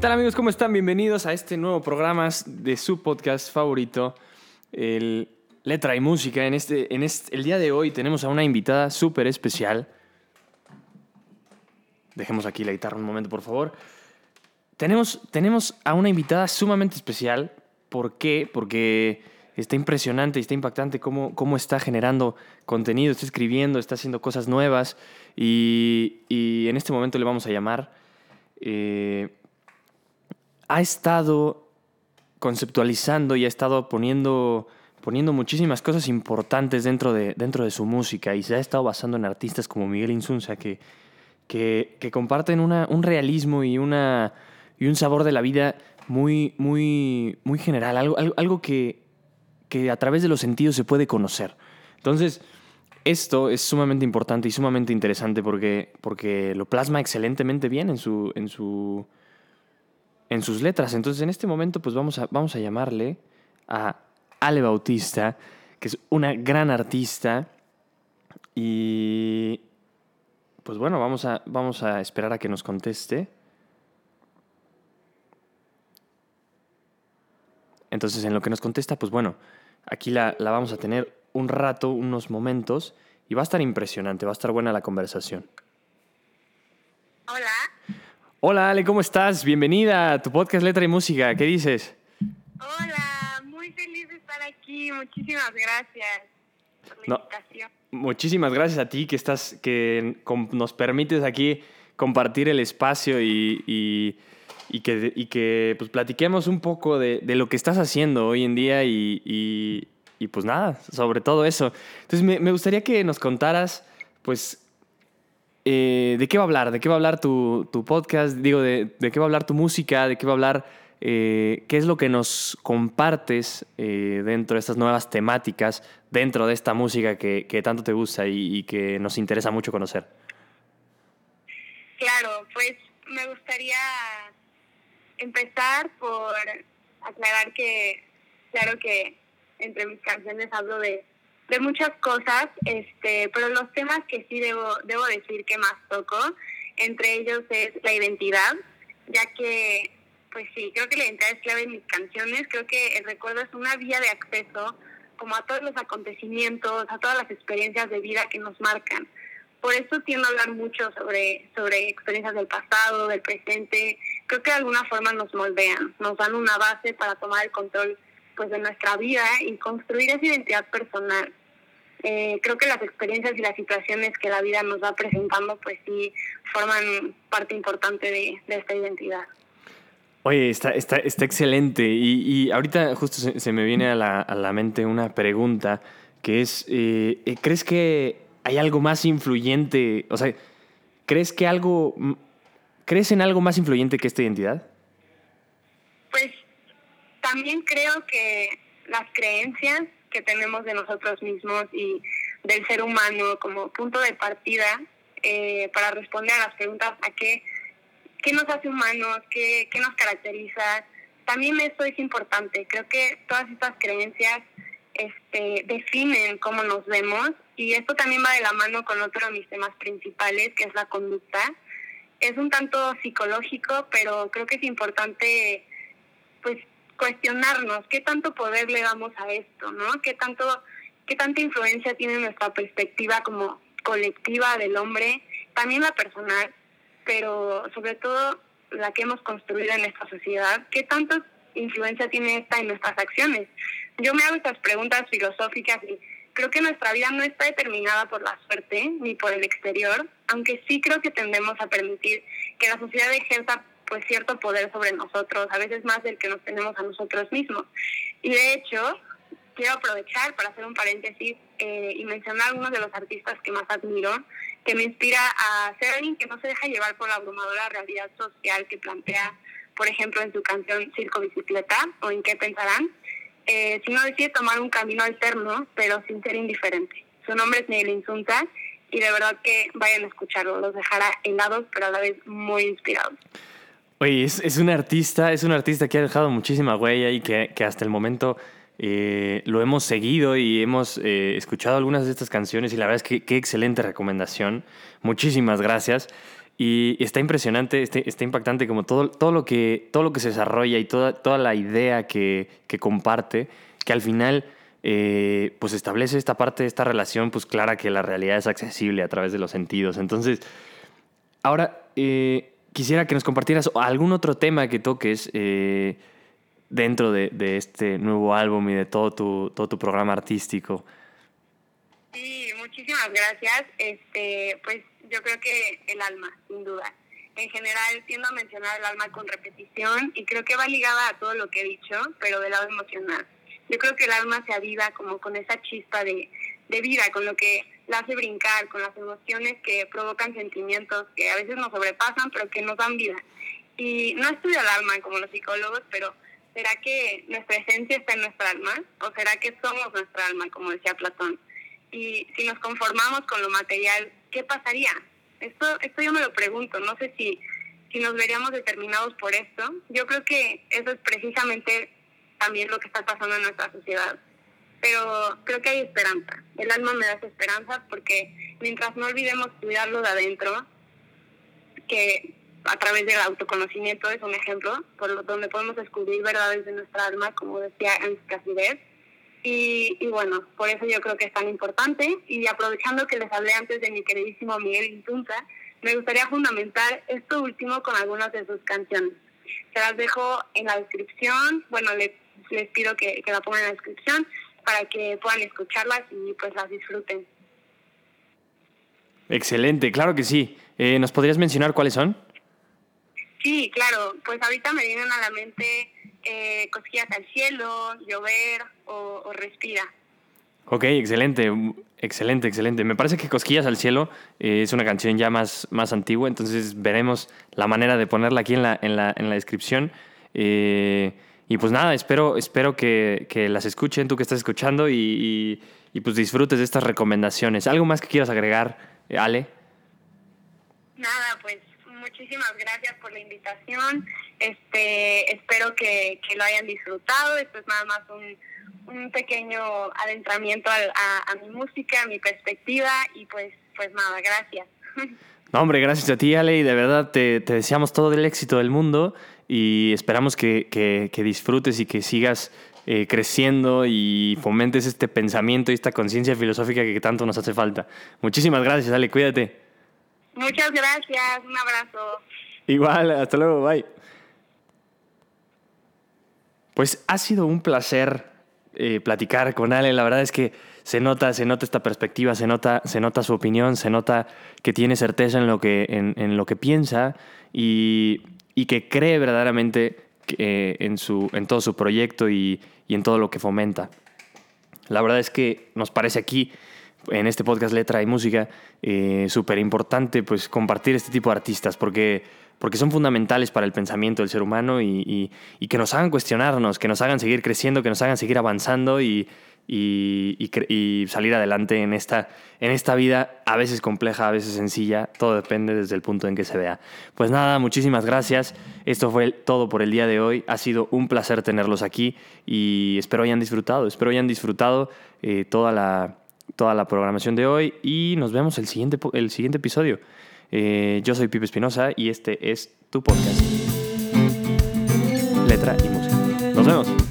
tal amigos? ¿Cómo están? Bienvenidos a este nuevo programa de su podcast favorito, Letra y Música. En este, en este, el día de hoy tenemos a una invitada súper especial. Dejemos aquí la guitarra un momento, por favor. Tenemos, tenemos a una invitada sumamente especial. ¿Por qué? Porque está impresionante y está impactante cómo, cómo está generando contenido, está escribiendo, está haciendo cosas nuevas. Y, y en este momento le vamos a llamar. Eh, ha estado conceptualizando y ha estado poniendo, poniendo muchísimas cosas importantes dentro de, dentro de su música y se ha estado basando en artistas como Miguel Insunza que, que, comparten una, un realismo y, una, y un sabor de la vida muy, muy, muy general, algo, algo, algo que, que a través de los sentidos se puede conocer. Entonces, esto es sumamente importante y sumamente interesante porque, porque lo plasma excelentemente bien en su, en su, en sus letras. Entonces, en este momento, pues vamos a, vamos a llamarle a Ale Bautista, que es una gran artista. Y pues bueno, vamos a, vamos a esperar a que nos conteste. Entonces, en lo que nos contesta, pues bueno, aquí la, la vamos a tener un rato, unos momentos, y va a estar impresionante, va a estar buena la conversación. Hola. Hola Ale, ¿cómo estás? Bienvenida a tu podcast Letra y Música. ¿Qué dices? Hola, muy feliz de estar aquí. Muchísimas gracias por la No. invitación. Muchísimas gracias a ti que estás, que nos permites aquí compartir el espacio y, y- y que, y que pues platiquemos un poco de, de lo que estás haciendo hoy en día y, y- y, pues nada, sobre todo eso. Entonces me, me gustaría que nos contaras, pues, eh, de qué va a hablar, de qué va a hablar tu, podcast, digo, de, de qué va a hablar tu música, de qué va a hablar, eh, qué es lo que nos compartes eh, dentro de estas nuevas temáticas, dentro de esta música que, que tanto te gusta y, y que nos interesa mucho conocer. Claro, pues me gustaría empezar por aclarar que, claro que entre mis canciones hablo de, de muchas cosas, este, pero los temas que sí debo, debo decir que más toco, entre ellos es la identidad, ya que, pues sí, creo que la identidad es clave en mis canciones, creo que el recuerdo es una vía de acceso como a todos los acontecimientos, a todas las experiencias de vida que nos marcan. Por eso tiendo a hablar mucho sobre, sobre experiencias del pasado, del presente. Creo que de alguna forma nos moldean, nos dan una base para tomar el control pues, de nuestra vida y construir esa identidad personal. Eh, creo que las experiencias y las situaciones que la vida nos va presentando, pues sí, forman parte importante de, de esta identidad. Oye, está, está, está excelente. Y, y ahorita justo se, se me viene a la, a la mente una pregunta que es, eh, eh, ¿crees que hay algo más influyente? O sea, ¿crees que algo... ¿Crees en algo más influyente que esta identidad? Pues también creo que las creencias que tenemos de nosotros mismos y del ser humano como punto de partida eh, para responder a las preguntas a qué, qué nos hace humanos, qué, qué nos caracteriza, también eso es importante. Creo que todas estas creencias este, definen cómo nos vemos y esto también va de la mano con otro de mis temas principales, que es la conducta. Es un tanto psicológico, pero creo que es importante pues cuestionarnos qué tanto poder le damos a esto, ¿no? Qué tanto qué tanta influencia tiene nuestra perspectiva como colectiva del hombre, también la personal, pero sobre todo la que hemos construido en esta sociedad, qué tanta influencia tiene esta en nuestras acciones. Yo me hago estas preguntas filosóficas y creo que nuestra vida no está determinada por la suerte ni por el exterior, aunque sí creo que tendemos a permitir que la sociedad ejerza pues cierto poder sobre nosotros, a veces más del que nos tenemos a nosotros mismos. Y de hecho, quiero aprovechar para hacer un paréntesis eh, y mencionar algunos de los artistas que más admiro, que me inspira a ser alguien que no se deja llevar por la abrumadora realidad social que plantea, por ejemplo, en su canción Circo Bicicleta o En qué pensarán, eh, sino decide tomar un camino alterno, pero sin ser indiferente. Su nombre es Miguel Insunza y de verdad que vayan a escucharlo, los dejará helados, pero a la vez muy inspirados. Oye, es, es un artista, es un artista que ha dejado muchísima huella y que, que hasta el momento eh, lo hemos seguido y hemos eh, escuchado algunas de estas canciones y la verdad es que qué excelente recomendación. Muchísimas gracias. Y está impresionante, está, está, impactante como todo, todo, lo que, todo lo que se desarrolla y toda, toda la idea que, que comparte, que al final eh, pues establece esta parte esta relación pues clara que la realidad es accesible a través de los sentidos. Entonces, ahora eh, quisiera que nos compartieras algún otro tema que toques eh, dentro de, este nuevo álbum y de todo tu, todo tu programa artístico. Sí, muchísimas gracias. Este, pues yo creo que el alma, sin duda. En general tiendo a mencionar el alma con repetición y creo que va ligada a todo lo que he dicho, pero del lado emocional. Yo creo que el alma se aviva como con esa chispa de, de vida, con lo que la hace brincar, con las emociones que provocan sentimientos que a veces nos sobrepasan, pero que nos dan vida. Y no estudio el alma como los psicólogos, pero ¿será que nuestra esencia está en nuestra alma? ¿O será que somos nuestra alma, como decía Platón? Y si nos conformamos con lo material, ¿qué pasaría? Esto, esto yo me lo pregunto, no sé si, si nos veríamos determinados por esto. Yo creo que eso es precisamente también lo que está pasando en nuestra sociedad. Pero creo que hay esperanza. El alma me da esa esperanza porque mientras no olvidemos cuidarlo de adentro, que a través del autoconocimiento es un ejemplo, por donde podemos descubrir verdades de nuestra alma, como decía Ernst Cassirer, y, y, bueno, por eso yo creo que es tan importante. Y aprovechando que les hablé antes de mi queridísimo Miguel Intunza, me gustaría fundamentar esto último con algunas de sus canciones. Se las dejo en la descripción. Bueno, les, les pido que la pongan en la descripción para que puedan escucharlas y pues las disfruten. Excelente, claro que sí. Eh, ¿Nos podrías mencionar cuáles son? Sí, claro. Pues ahorita me vienen a la mente eh, Cosquillas al cielo, Llover o, o, Respira. Ok, excelente, excelente, excelente. Me parece que Cosquillas al cielo eh, es una canción ya más, más antigua, entonces veremos la manera de ponerla aquí en la, en la, en la descripción. Eh, y pues nada, espero, espero que, que, las escuchen, tú que estás escuchando, y, y, y, pues disfrutes de estas recomendaciones. ¿Algo más que quieras agregar, Ale? Nada, pues muchísimas gracias por la invitación. Este, espero que, que lo hayan disfrutado. Esto es nada más un, un pequeño adentramiento a, a, a, mi música, a mi perspectiva y pues, pues nada, gracias. No, hombre, gracias a ti, Ale, y de verdad te, te deseamos todo el éxito del mundo y esperamos que, que, que disfrutes y que sigas eh, creciendo y fomentes este pensamiento y esta conciencia filosófica que tanto nos hace falta. Muchísimas gracias, Ale, cuídate. Muchas gracias, un abrazo. Igual, hasta luego, bye. Pues ha sido un placer eh, platicar con Ale. La verdad es que se nota, se nota esta perspectiva, se nota, se nota su opinión, se nota que tiene certeza en lo que, en, en lo que piensa y, y, que cree verdaderamente eh, en, su, en todo su proyecto y, y en todo lo que fomenta. La verdad es que nos parece aquí en este podcast Letra y Música, eh, súper importante pues compartir este tipo de artistas porque, porque son fundamentales para el pensamiento del ser humano y, y, que nos hagan cuestionarnos, que nos hagan seguir creciendo, que nos hagan seguir avanzando y, y salir adelante en esta, en esta vida a veces compleja, a veces sencilla, todo depende desde el punto en que se vea. Pues nada, muchísimas gracias. Esto fue todo por el día de hoy. Ha sido un placer tenerlos aquí y espero hayan disfrutado, espero hayan disfrutado eh, toda la toda la programación de hoy y nos vemos el siguiente, el siguiente episodio. Eh, yo soy Pipe Espinosa y este es tu podcast. Letra y música. Nos vemos.